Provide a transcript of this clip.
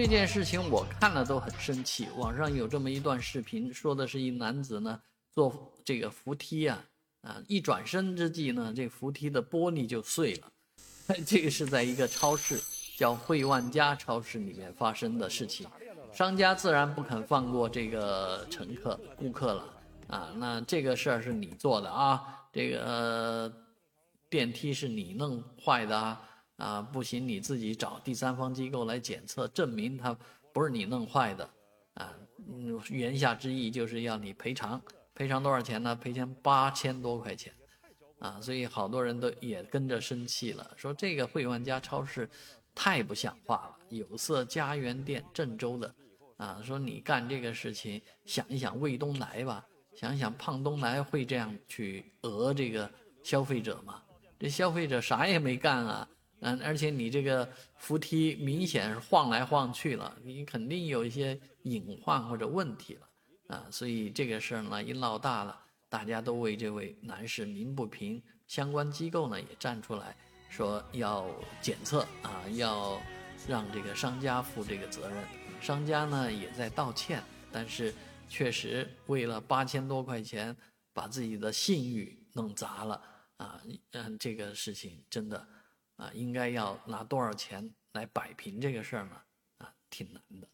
这件事情我看了都很生气。网上有这么一段视频，说的是一男子呢坐这个扶梯啊啊，一转身之际呢，这扶梯的玻璃就碎了。这个是在一个超市叫惠万家超市里面发生的事情，商家自然不肯放过这个乘客顾客了啊。那这个事儿是你做的啊，这个电梯是你弄坏的啊。啊，不行，你自己找第三方机构来检测，证明它不是你弄坏的，啊，嗯，言下之意就是要你赔偿，赔偿多少钱呢？赔偿八千多块钱，啊，所以好多人都也跟着生气了，说这个惠万家超市太不像话了，有色家园店郑州的，啊，说你干这个事情，想一想魏东来吧，想想胖东来会这样去讹这个消费者吗？这消费者啥也没干啊。嗯，而且你这个扶梯明显是晃来晃去了，你肯定有一些隐患或者问题了啊，所以这个事儿呢一闹大了，大家都为这位男士鸣不平，相关机构呢也站出来说要检测啊，要让这个商家负这个责任，商家呢也在道歉，但是确实为了八千多块钱把自己的信誉弄砸了啊，嗯，这个事情真的。啊，应该要拿多少钱来摆平这个事儿呢？啊，挺难的。